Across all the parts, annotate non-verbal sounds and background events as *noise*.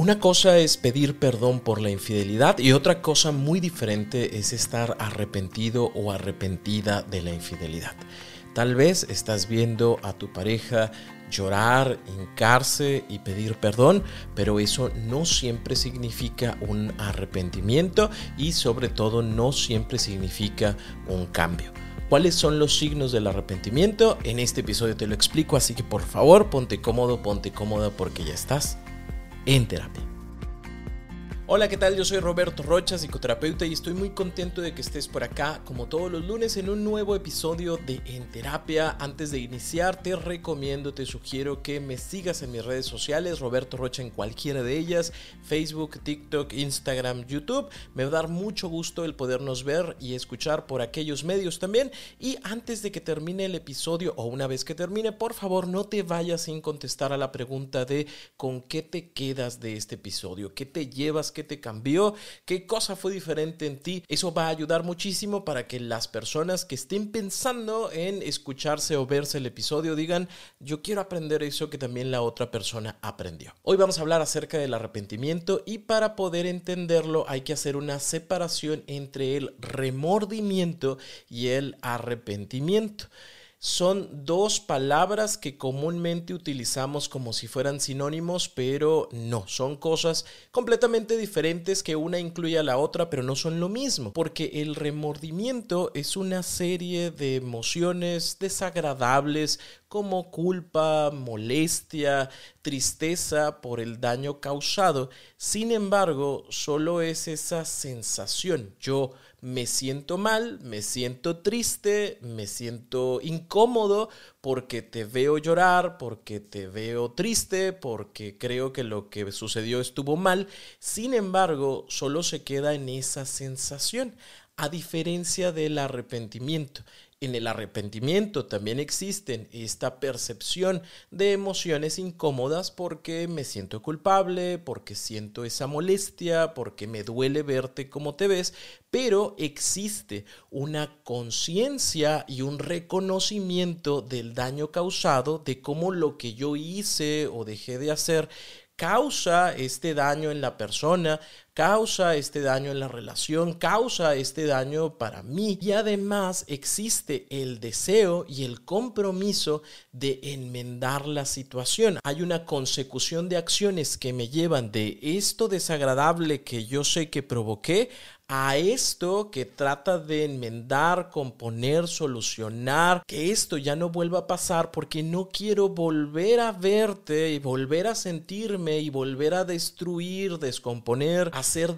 Una cosa es pedir perdón por la infidelidad y otra cosa muy diferente es estar arrepentido o arrepentida de la infidelidad. Tal vez estás viendo a tu pareja llorar, hincarse y pedir perdón, pero eso no siempre significa un arrepentimiento y sobre todo no siempre significa un cambio. ¿Cuáles son los signos del arrepentimiento? En este episodio te lo explico, así que por favor ponte cómodo, ponte cómoda porque ya estás en terapia. Hola, ¿qué tal? Yo soy Roberto Rocha, psicoterapeuta, y estoy muy contento de que estés por acá, como todos los lunes, en un nuevo episodio de En Terapia. Antes de iniciar, te recomiendo, te sugiero que me sigas en mis redes sociales, Roberto Rocha en cualquiera de ellas, Facebook, TikTok, Instagram, YouTube. Me va a dar mucho gusto el podernos ver y escuchar por aquellos medios también. Y antes de que termine el episodio, o una vez que termine, por favor, no te vayas sin contestar a la pregunta de con qué te quedas de este episodio, qué te llevas, qué te cambió, qué cosa fue diferente en ti. Eso va a ayudar muchísimo para que las personas que estén pensando en escucharse o verse el episodio digan, yo quiero aprender eso que también la otra persona aprendió. Hoy vamos a hablar acerca del arrepentimiento y para poder entenderlo hay que hacer una separación entre el remordimiento y el arrepentimiento son dos palabras que comúnmente utilizamos como si fueran sinónimos, pero no, son cosas completamente diferentes que una incluye a la otra, pero no son lo mismo, porque el remordimiento es una serie de emociones desagradables como culpa, molestia, tristeza por el daño causado. Sin embargo, solo es esa sensación. Yo me siento mal, me siento triste, me siento incómodo porque te veo llorar, porque te veo triste, porque creo que lo que sucedió estuvo mal. Sin embargo, solo se queda en esa sensación, a diferencia del arrepentimiento. En el arrepentimiento también existen esta percepción de emociones incómodas porque me siento culpable, porque siento esa molestia, porque me duele verte como te ves, pero existe una conciencia y un reconocimiento del daño causado, de cómo lo que yo hice o dejé de hacer causa este daño en la persona, causa este daño en la relación, causa este daño para mí y además existe el deseo y el compromiso de enmendar la situación. Hay una consecución de acciones que me llevan de esto desagradable que yo sé que provoqué a esto que trata de enmendar, componer, solucionar, que esto ya no vuelva a pasar porque no quiero volver a verte y volver a sentirme y volver a destruir, descomponer,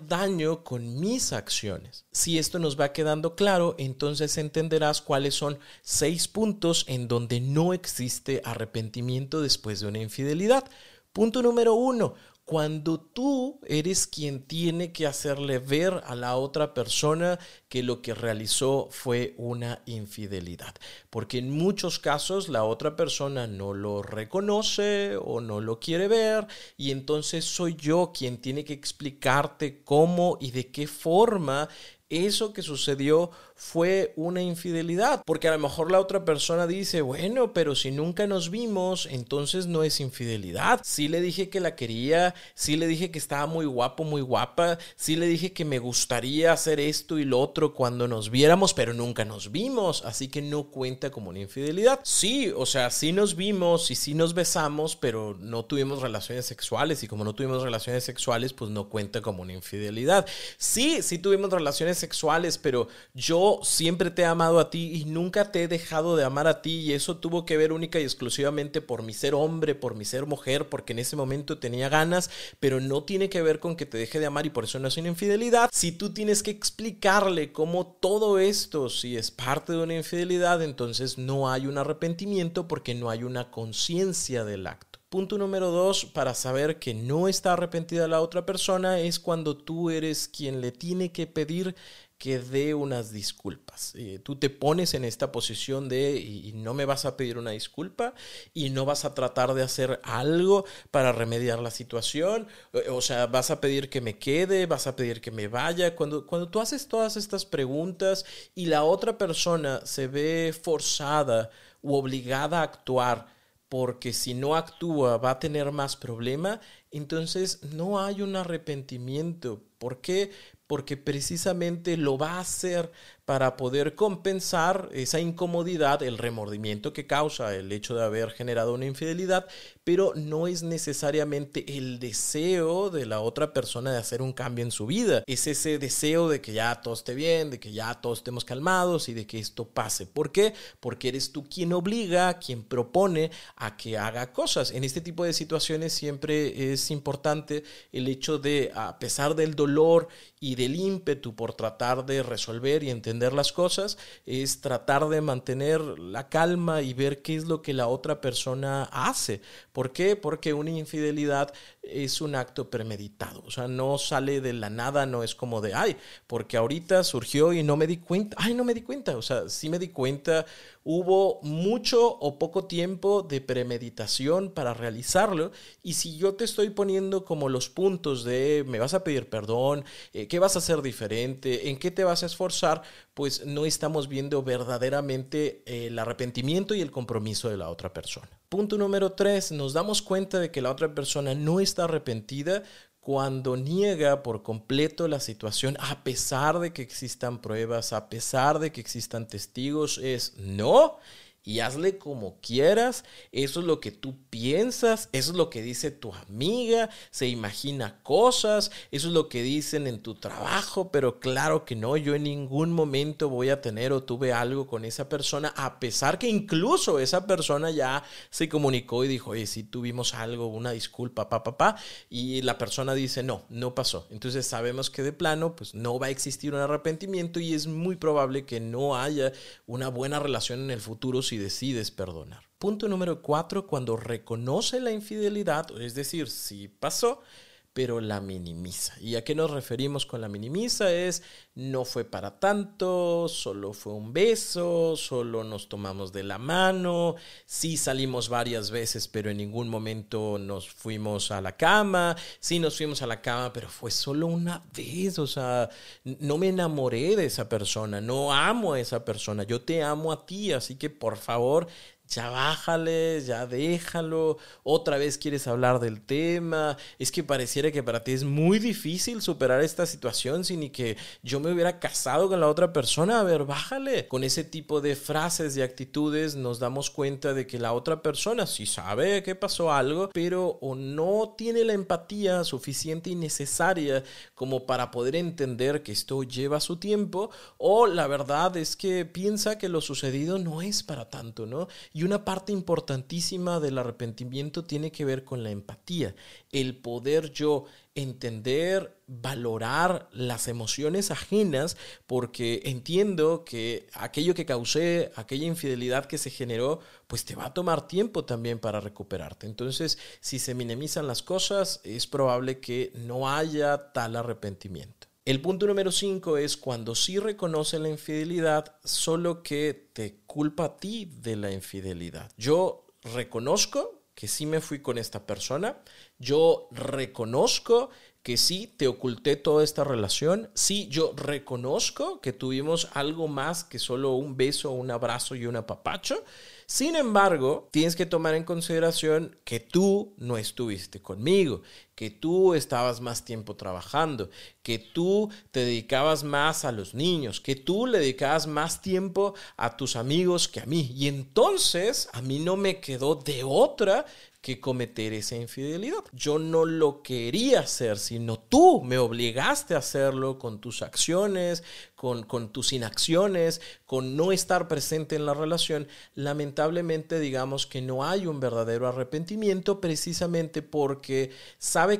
daño con mis acciones. Si esto nos va quedando claro, entonces entenderás cuáles son seis puntos en donde no existe arrepentimiento después de una infidelidad. Punto número uno, cuando tú eres quien tiene que hacerle ver a la otra persona que lo que realizó fue una infidelidad. Porque en muchos casos la otra persona no lo reconoce o no lo quiere ver y entonces soy yo quien tiene que explicarte cómo y de qué forma eso que sucedió fue una infidelidad. Porque a lo mejor la otra persona dice, bueno, pero si nunca nos vimos, entonces no es infidelidad. Sí le dije que la quería, sí le dije que estaba muy guapo, muy guapa, sí le dije que me gustaría hacer esto y lo otro cuando nos viéramos, pero nunca nos vimos, así que no cuenta como una infidelidad. Sí, o sea, sí nos vimos y sí nos besamos, pero no tuvimos relaciones sexuales y como no tuvimos relaciones sexuales, pues no cuenta como una infidelidad. Sí, sí tuvimos relaciones sexuales, pero yo siempre te he amado a ti y nunca te he dejado de amar a ti y eso tuvo que ver única y exclusivamente por mi ser hombre, por mi ser mujer, porque en ese momento tenía ganas, pero no tiene que ver con que te deje de amar y por eso no es una infidelidad. Si tú tienes que explicarle cómo todo esto, si es parte de una infidelidad, entonces no hay un arrepentimiento porque no hay una conciencia del acto. Punto número dos, para saber que no está arrepentida la otra persona, es cuando tú eres quien le tiene que pedir que dé unas disculpas. Eh, tú te pones en esta posición de y no me vas a pedir una disculpa y no vas a tratar de hacer algo para remediar la situación. O sea, vas a pedir que me quede, vas a pedir que me vaya. Cuando, cuando tú haces todas estas preguntas y la otra persona se ve forzada u obligada a actuar, porque si no actúa va a tener más problema, entonces no hay un arrepentimiento. ¿Por qué? Porque precisamente lo va a hacer para poder compensar esa incomodidad, el remordimiento que causa el hecho de haber generado una infidelidad, pero no es necesariamente el deseo de la otra persona de hacer un cambio en su vida. Es ese deseo de que ya todo esté bien, de que ya todos estemos calmados y de que esto pase. ¿Por qué? Porque eres tú quien obliga, quien propone a que haga cosas. En este tipo de situaciones siempre es importante el hecho de, a pesar del dolor y del ímpetu por tratar de resolver y entender las cosas, es tratar de mantener la calma y ver qué es lo que la otra persona hace. ¿Por qué? Porque una infidelidad es un acto premeditado, o sea, no sale de la nada, no es como de, ay, porque ahorita surgió y no me di cuenta, ay, no me di cuenta, o sea, sí me di cuenta, hubo mucho o poco tiempo de premeditación para realizarlo. Y si yo te estoy poniendo como los puntos de, me vas a pedir perdón, eh, qué vas a hacer diferente, en qué te vas a esforzar, pues no estamos viendo verdaderamente el arrepentimiento y el compromiso de la otra persona. Punto número tres, nos damos cuenta de que la otra persona no está arrepentida cuando niega por completo la situación, a pesar de que existan pruebas, a pesar de que existan testigos, es no, y hazle como quieras. Eso es lo que tú piensas, eso es lo que dice tu amiga, se imagina cosas, eso es lo que dicen en tu trabajo, pero claro que no, yo en ningún momento voy a tener o tuve algo con esa persona, a pesar que incluso esa persona ya se comunicó y dijo, oye, si tuvimos algo, una disculpa, papá, papá, y la persona dice, no, no pasó. Entonces sabemos que de plano, pues no va a existir un arrepentimiento y es muy probable que no haya una buena relación en el futuro si decides perdonar. Punto número cuatro, cuando reconoce la infidelidad, es decir, si pasó, pero la minimiza. ¿Y a qué nos referimos con la minimiza? Es no fue para tanto, solo fue un beso, solo nos tomamos de la mano, sí salimos varias veces, pero en ningún momento nos fuimos a la cama, sí nos fuimos a la cama, pero fue solo una vez, o sea, no me enamoré de esa persona, no amo a esa persona, yo te amo a ti, así que por favor ya bájale, ya déjalo, otra vez quieres hablar del tema, es que pareciera que para ti es muy difícil superar esta situación sin ni que yo me hubiera casado con la otra persona, a ver, bájale. Con ese tipo de frases y actitudes nos damos cuenta de que la otra persona sí sabe que pasó algo, pero o no tiene la empatía suficiente y necesaria como para poder entender que esto lleva su tiempo, o la verdad es que piensa que lo sucedido no es para tanto, ¿no? Una parte importantísima del arrepentimiento tiene que ver con la empatía, el poder yo entender, valorar las emociones ajenas, porque entiendo que aquello que causé, aquella infidelidad que se generó, pues te va a tomar tiempo también para recuperarte. Entonces, si se minimizan las cosas, es probable que no haya tal arrepentimiento. El punto número 5 es cuando sí reconoce la infidelidad, solo que te culpa a ti de la infidelidad. Yo reconozco que sí me fui con esta persona, yo reconozco que sí te oculté toda esta relación, sí yo reconozco que tuvimos algo más que solo un beso, un abrazo y un apapacho, sin embargo, tienes que tomar en consideración que tú no estuviste conmigo, que tú estabas más tiempo trabajando, que tú te dedicabas más a los niños, que tú le dedicabas más tiempo a tus amigos que a mí. Y entonces a mí no me quedó de otra que cometer esa infidelidad. Yo no lo quería hacer, sino tú me obligaste a hacerlo con tus acciones, con, con tus inacciones, con no estar presente en la relación. Lamentablemente digamos que no hay un verdadero arrepentimiento precisamente porque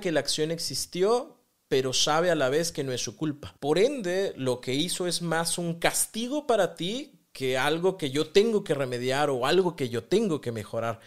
que la acción existió, pero sabe a la vez que no es su culpa. Por ende, lo que hizo es más un castigo para ti que algo que yo tengo que remediar o algo que yo tengo que mejorar.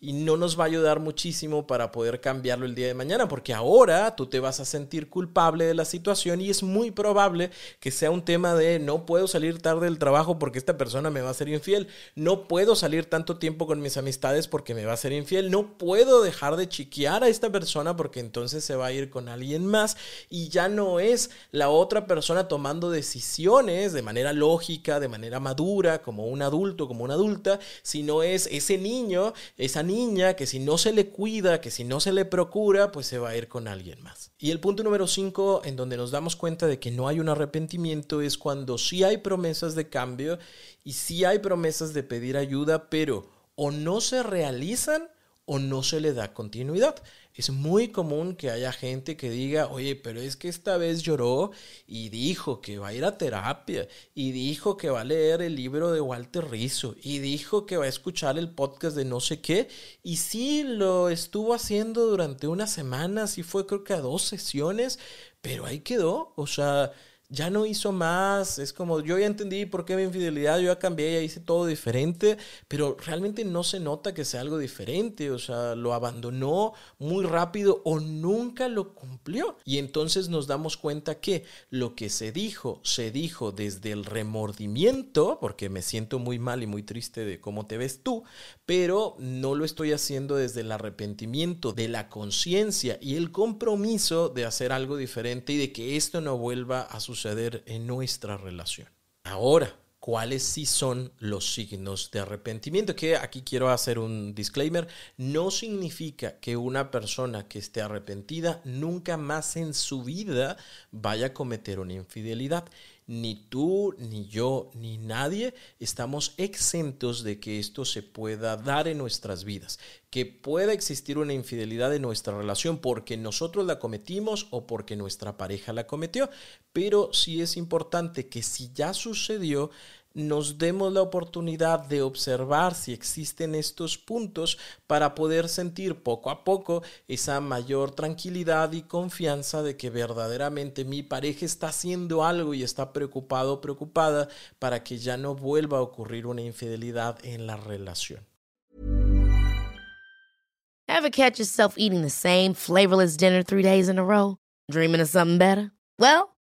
Y no nos va a ayudar muchísimo para poder cambiarlo el día de mañana, porque ahora tú te vas a sentir culpable de la situación y es muy probable que sea un tema de no puedo salir tarde del trabajo porque esta persona me va a ser infiel, no puedo salir tanto tiempo con mis amistades porque me va a ser infiel, no puedo dejar de chiquear a esta persona porque entonces se va a ir con alguien más y ya no es la otra persona tomando decisiones de manera lógica, de manera madura, como un adulto, como una adulta, sino es ese niño, esa niña que si no se le cuida, que si no se le procura, pues se va a ir con alguien más. Y el punto número 5, en donde nos damos cuenta de que no hay un arrepentimiento, es cuando sí hay promesas de cambio y sí hay promesas de pedir ayuda, pero o no se realizan o no se le da continuidad. Es muy común que haya gente que diga, oye, pero es que esta vez lloró y dijo que va a ir a terapia y dijo que va a leer el libro de Walter Rizzo y dijo que va a escuchar el podcast de no sé qué y sí lo estuvo haciendo durante una semana, sí fue creo que a dos sesiones, pero ahí quedó, o sea, ya no hizo más, es como yo ya entendí por qué mi infidelidad, yo ya cambié, ya hice todo diferente, pero realmente no se nota que sea algo diferente, o sea, lo abandonó muy rápido o nunca lo cumplió. Y entonces nos damos cuenta que lo que se dijo, se dijo desde el remordimiento, porque me siento muy mal y muy triste de cómo te ves tú, pero no lo estoy haciendo desde el arrepentimiento, de la conciencia y el compromiso de hacer algo diferente y de que esto no vuelva a suceder en nuestra relación. Ahora, cuáles sí son los signos de arrepentimiento. Que aquí quiero hacer un disclaimer. No significa que una persona que esté arrepentida nunca más en su vida vaya a cometer una infidelidad ni tú, ni yo, ni nadie estamos exentos de que esto se pueda dar en nuestras vidas, que pueda existir una infidelidad en nuestra relación porque nosotros la cometimos o porque nuestra pareja la cometió, pero sí es importante que si ya sucedió, nos demos la oportunidad de observar si existen estos puntos para poder sentir poco a poco esa mayor tranquilidad y confianza de que verdaderamente mi pareja está haciendo algo y está preocupado preocupada para que ya no vuelva a ocurrir una infidelidad en la relación. Ever catch yourself eating the same flavorless dinner three days in a row? Dreaming of something better? Well,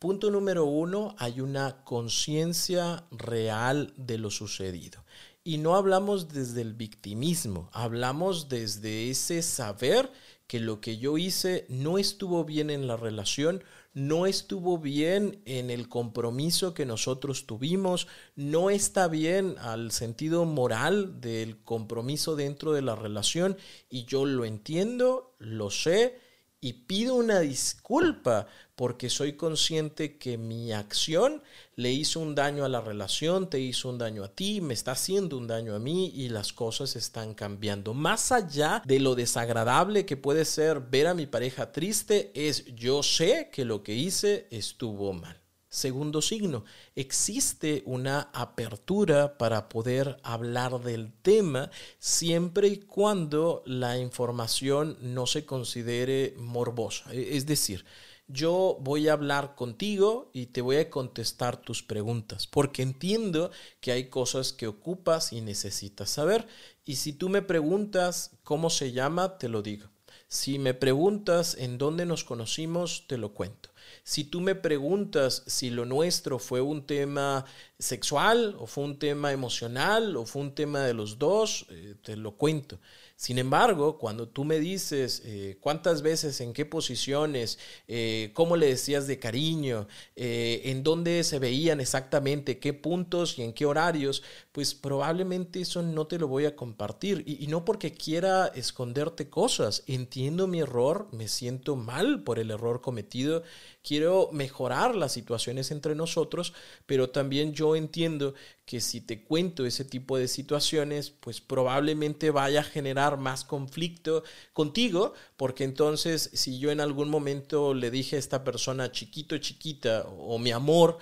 Punto número uno, hay una conciencia real de lo sucedido. Y no hablamos desde el victimismo, hablamos desde ese saber que lo que yo hice no estuvo bien en la relación, no estuvo bien en el compromiso que nosotros tuvimos, no está bien al sentido moral del compromiso dentro de la relación y yo lo entiendo, lo sé y pido una disculpa porque soy consciente que mi acción le hizo un daño a la relación, te hizo un daño a ti, me está haciendo un daño a mí y las cosas están cambiando. Más allá de lo desagradable que puede ser ver a mi pareja triste, es yo sé que lo que hice estuvo mal. Segundo signo, existe una apertura para poder hablar del tema siempre y cuando la información no se considere morbosa. E, es decir, yo voy a hablar contigo y te voy a contestar tus preguntas, porque entiendo que hay cosas que ocupas y necesitas saber. Y si tú me preguntas cómo se llama, te lo digo. Si me preguntas en dónde nos conocimos, te lo cuento. Si tú me preguntas si lo nuestro fue un tema sexual o fue un tema emocional o fue un tema de los dos, eh, te lo cuento. Sin embargo, cuando tú me dices eh, cuántas veces, en qué posiciones, eh, cómo le decías de cariño, eh, en dónde se veían exactamente, qué puntos y en qué horarios, pues probablemente eso no te lo voy a compartir. Y, y no porque quiera esconderte cosas. Entiendo mi error, me siento mal por el error cometido, quiero mejorar las situaciones entre nosotros, pero también yo entiendo que si te cuento ese tipo de situaciones, pues probablemente vaya a generar más conflicto contigo, porque entonces si yo en algún momento le dije a esta persona chiquito, chiquita o mi amor,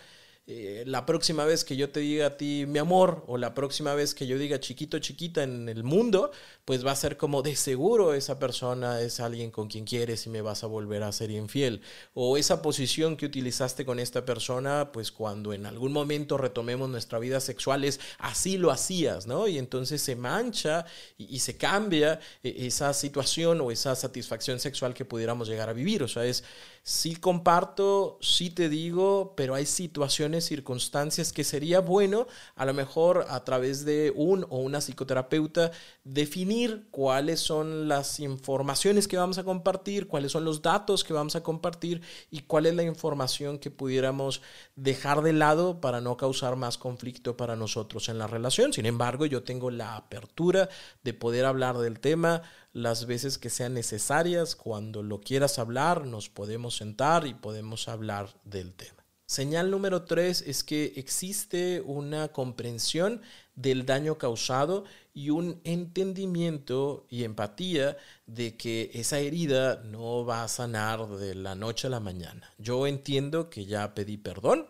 eh, la próxima vez que yo te diga a ti mi amor o la próxima vez que yo diga chiquito, chiquita en el mundo, pues va a ser como de seguro esa persona es alguien con quien quieres y me vas a volver a ser infiel. O esa posición que utilizaste con esta persona, pues cuando en algún momento retomemos nuestra vida sexual es así lo hacías, ¿no? Y entonces se mancha y, se cambia eh, esa situación o esa satisfacción sexual que pudiéramos llegar a vivir. O sea, es sí comparto, sí te digo, pero hay situaciones, circunstancias que sería bueno a lo mejor a través de un o una psicoterapeuta definir cuáles son las informaciones que vamos a compartir, cuáles son los datos que vamos a compartir y cuál es la información que pudiéramos dejar de lado para no causar más conflicto para nosotros en la relación. Sin embargo, yo tengo la apertura de poder hablar del tema las veces que sean necesarias. Cuando lo quieras hablar, nos podemos sentar y podemos hablar del tema. Señal número tres es que existe una comprensión del daño causado y un entendimiento y empatía de que esa herida no va a sanar de la noche a la mañana. Yo entiendo que ya pedí perdón,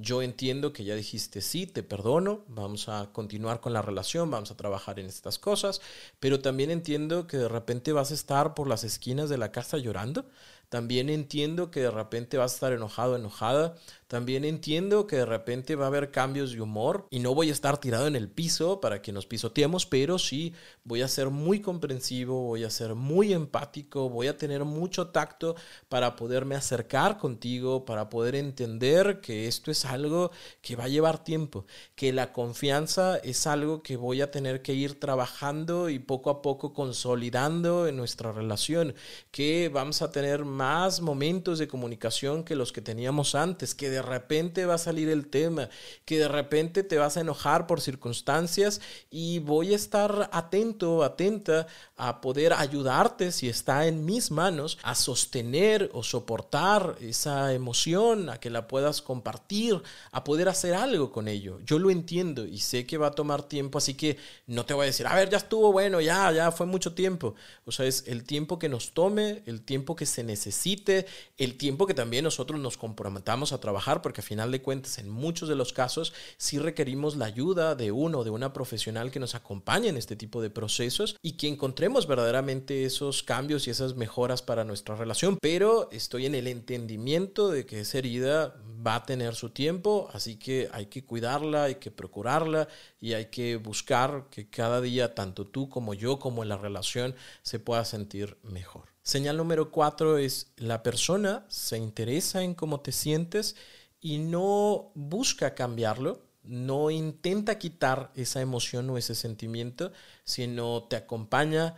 yo entiendo que ya dijiste, sí, te perdono, vamos a continuar con la relación, vamos a trabajar en estas cosas, pero también entiendo que de repente vas a estar por las esquinas de la casa llorando, también entiendo que de repente vas a estar enojado, enojada. También entiendo que de repente va a haber cambios de humor y no voy a estar tirado en el piso para que nos pisoteemos, pero sí voy a ser muy comprensivo, voy a ser muy empático, voy a tener mucho tacto para poderme acercar contigo, para poder entender que esto es algo que va a llevar tiempo, que la confianza es algo que voy a tener que ir trabajando y poco a poco consolidando en nuestra relación, que vamos a tener momentos de comunicación que los que teníamos antes, que de repente va a salir el tema, que de repente te vas a enojar por circunstancias y voy a estar atento, atenta a poder ayudarte si está en mis manos a sostener o soportar esa emoción, a que la puedas compartir, a poder hacer algo con ello. Yo lo entiendo y sé que va a tomar tiempo, así que no te voy a decir, a ver, ya estuvo bueno, ya, ya fue mucho tiempo. O sea, es el tiempo que nos tome, el tiempo que se necesita necesite, el tiempo que también nosotros nos comprometamos a trabajar, porque a final de cuentas en muchos de los casos sí requerimos la ayuda de uno, de una profesional que nos acompañe en este tipo de procesos y que encontremos verdaderamente esos cambios y esas mejoras para nuestra relación. Pero estoy en el entendimiento de que esa herida va a tener su tiempo, así que hay que cuidarla, hay que procurarla y hay que buscar que cada día tanto tú como yo como la relación se pueda sentir mejor. Señal número cuatro es la persona se interesa en cómo te sientes y no busca cambiarlo, no intenta quitar esa emoción o ese sentimiento, sino te acompaña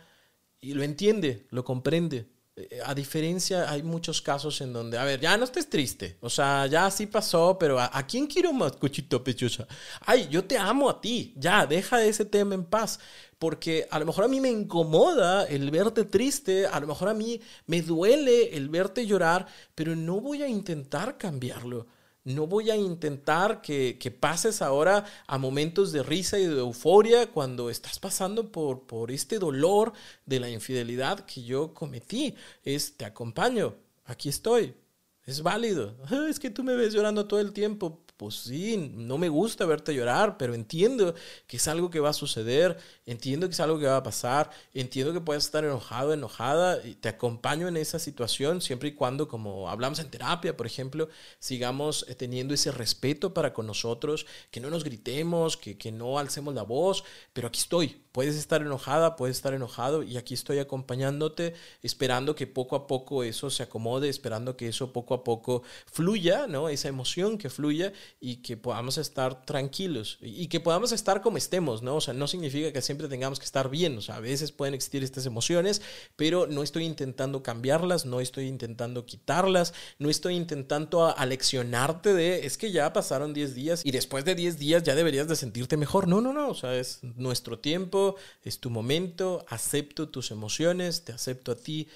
y lo entiende, lo comprende. Eh, a diferencia, hay muchos casos en donde, a ver, ya no estés triste, o sea, ya sí pasó, pero ¿a, quién quiero más, cochito pechosa? Ay, yo te amo a ti, ya, deja ese tema en paz, porque a lo mejor a mí me incomoda el verte triste, a lo mejor a mí me duele el verte llorar, pero no voy a intentar cambiarlo. No voy a intentar que, pases ahora a momentos de risa y de euforia cuando estás pasando por, por este dolor de la infidelidad que yo cometí. Es, te acompaño, aquí estoy, es válido. Es que tú me ves llorando todo el tiempo pues sí, no me gusta verte llorar, pero entiendo que es algo que va a suceder, entiendo que es algo que va a pasar, entiendo que puedes estar enojado, enojada, y te acompaño en esa situación siempre y cuando, como hablamos en terapia, por ejemplo, sigamos eh, teniendo ese respeto para con nosotros, que no nos gritemos, que, que no alcemos la voz, pero aquí estoy, puedes estar enojada, puedes estar enojado, y aquí estoy acompañándote, esperando que poco a poco eso se acomode, esperando que eso poco a poco fluya, ¿no? Esa emoción que fluya y que podamos estar tranquilos y que podamos estar como estemos, ¿no? O sea, no significa que siempre tengamos que estar bien, o sea, a veces pueden existir estas emociones, pero no estoy intentando cambiarlas, no estoy intentando quitarlas, no estoy intentando aleccionarte de, es que ya pasaron 10 días y después de 10 días ya deberías de sentirte mejor. No, no, no, o sea, es nuestro tiempo, es tu momento, acepto tus emociones, te acepto a ti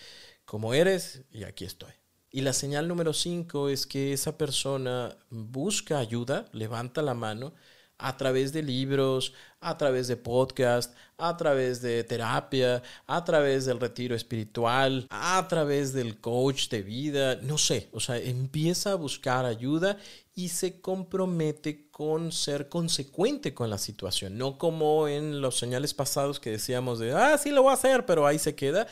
como eres y aquí estoy. Y la señal número cinco es que esa persona busca ayuda, levanta la mano, a través de libros, a través de podcast, a través de terapia, a través del retiro espiritual, a través del coach de vida, no sé, o sea, empieza a buscar ayuda y se compromete con ser consecuente con la situación, no como en los señales pasados que decíamos de, ah, sí lo voy a hacer, pero ahí se queda.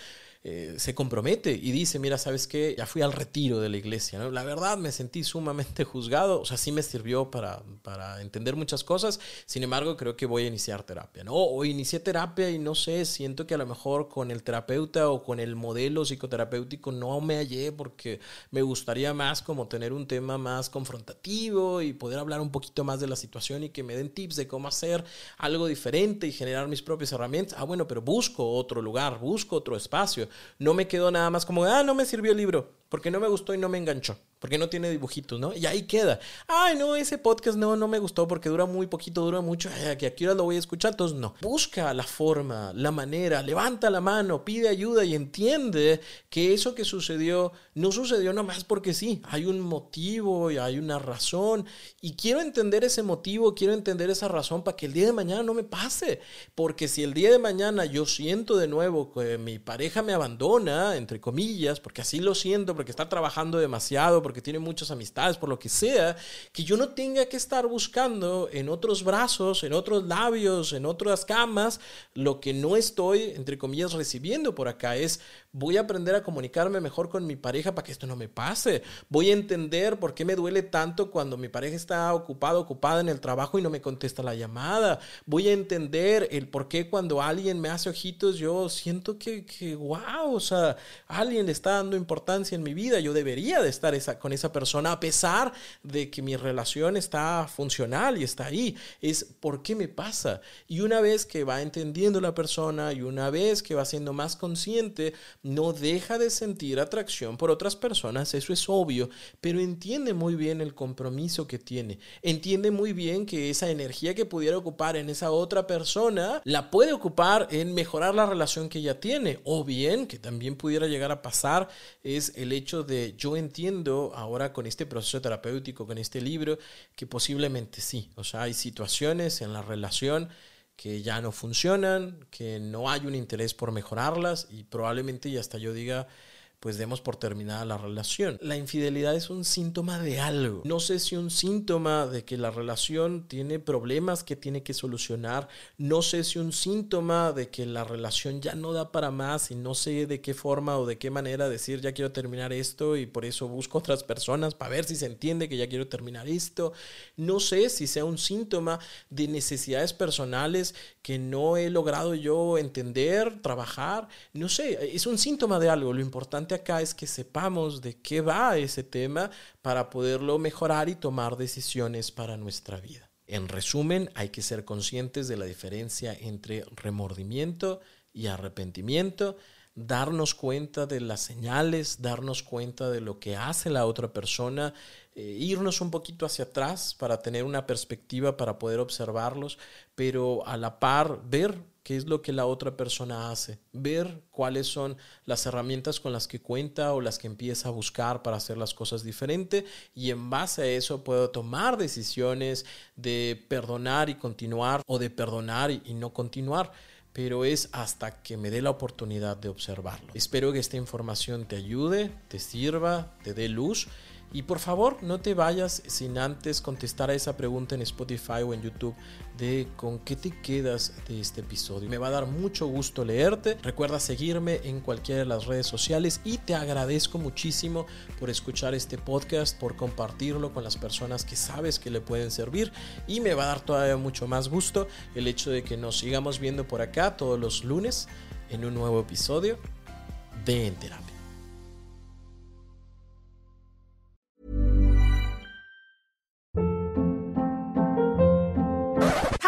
Eh, se compromete y dice, mira, ¿sabes qué? Ya fui al retiro de la iglesia. La verdad me sentí sumamente *laughs* juzgado, o sea, sí me sirvió para, para entender muchas cosas, sin embargo, creo que voy a iniciar terapia, ¿no? O inicié terapia y no sé, siento que a lo mejor con el terapeuta o con el modelo psicoterapéutico no me hallé porque me gustaría más como tener un tema más confrontativo y poder hablar un poquito más de la situación y que me den tips de cómo hacer algo diferente y generar mis propias herramientas. Ah, bueno, pero busco otro lugar, busco otro espacio no me quedó nada más como, ah, no me sirvió el libro, porque no me gustó y no me enganchó porque no tiene dibujitos, ¿no? Y ahí queda. Ay, no, ese podcast no, no me gustó porque dura muy poquito, dura mucho. Que aquí ahora lo voy a escuchar, entonces no. Busca la forma, la manera, levanta la mano, pide ayuda y entiende que eso que sucedió no sucedió nomás porque sí. Hay un motivo y hay una razón. Y quiero entender ese motivo, quiero entender esa razón para que el día de mañana no me pase. Porque si el día de mañana yo siento de nuevo que mi pareja me abandona, entre comillas, porque así lo siento, porque está trabajando demasiado, porque que tiene muchas amistades, por lo que sea, que yo no tenga que estar buscando en otros brazos, en otros labios, en otras camas, lo que no estoy, entre comillas, recibiendo por acá. Es, voy a aprender a comunicarme mejor con mi pareja para que esto no me pase. Voy a entender por qué me duele tanto cuando mi pareja está ocupada, ocupada en el trabajo y no me contesta la llamada. Voy a entender el por qué cuando alguien me hace ojitos, yo siento que, que wow, o sea, alguien le está dando importancia en mi vida. Yo debería de estar esa, con esa persona a pesar de que mi relación está funcional y está ahí. Es por qué me pasa. Y una vez que va entendiendo la persona y una vez que va siendo más consciente, no deja de sentir atracción por otras personas, eso es obvio, pero entiende muy bien el compromiso que tiene. Entiende muy bien que esa energía que pudiera ocupar en esa otra persona la puede ocupar en mejorar la relación que ella tiene. O bien, que también pudiera llegar a pasar, es el hecho de yo entiendo ahora con este proceso terapéutico, con este libro, que posiblemente sí. O sea, hay situaciones en la relación que ya no funcionan, que no hay un interés por mejorarlas y probablemente ya hasta yo diga, pues demos por terminada la relación. La infidelidad es un síntoma de algo. No sé si un síntoma de que la relación tiene problemas que tiene que solucionar. No sé si un síntoma de que la relación ya no da para más y no sé de qué forma o de qué manera decir ya quiero terminar esto y por eso busco otras personas para ver si se entiende que ya quiero terminar esto. No sé si sea un síntoma de necesidades personales que no he logrado yo entender, trabajar. No sé, es un síntoma de algo. Lo importante acá es que sepamos de qué va ese tema para poderlo mejorar y tomar decisiones para nuestra vida. En resumen, hay que ser conscientes de la diferencia entre remordimiento y arrepentimiento, darnos cuenta de las señales, darnos cuenta de lo que hace la otra persona, eh, irnos un poquito hacia atrás para tener una perspectiva para poder observarlos, pero a la par ver qué es lo que la otra persona hace, ver cuáles son las herramientas con las que cuenta o las que empieza a buscar para hacer las cosas diferente y en base a eso puedo tomar decisiones de perdonar y continuar o de perdonar y, y no continuar pero es hasta que me dé la oportunidad de observarlo. Espero que esta información te ayude, te sirva, te dé luz y por favor, no te vayas sin antes contestar a esa pregunta en Spotify o en YouTube de con qué te quedas de este episodio. Me va a dar mucho gusto leerte. Recuerda seguirme en cualquiera de las redes sociales y te agradezco muchísimo por escuchar este podcast, por compartirlo con las personas que sabes que le pueden servir y me va a dar todavía mucho más gusto el hecho de que nos sigamos viendo por acá todos los lunes en un nuevo episodio de En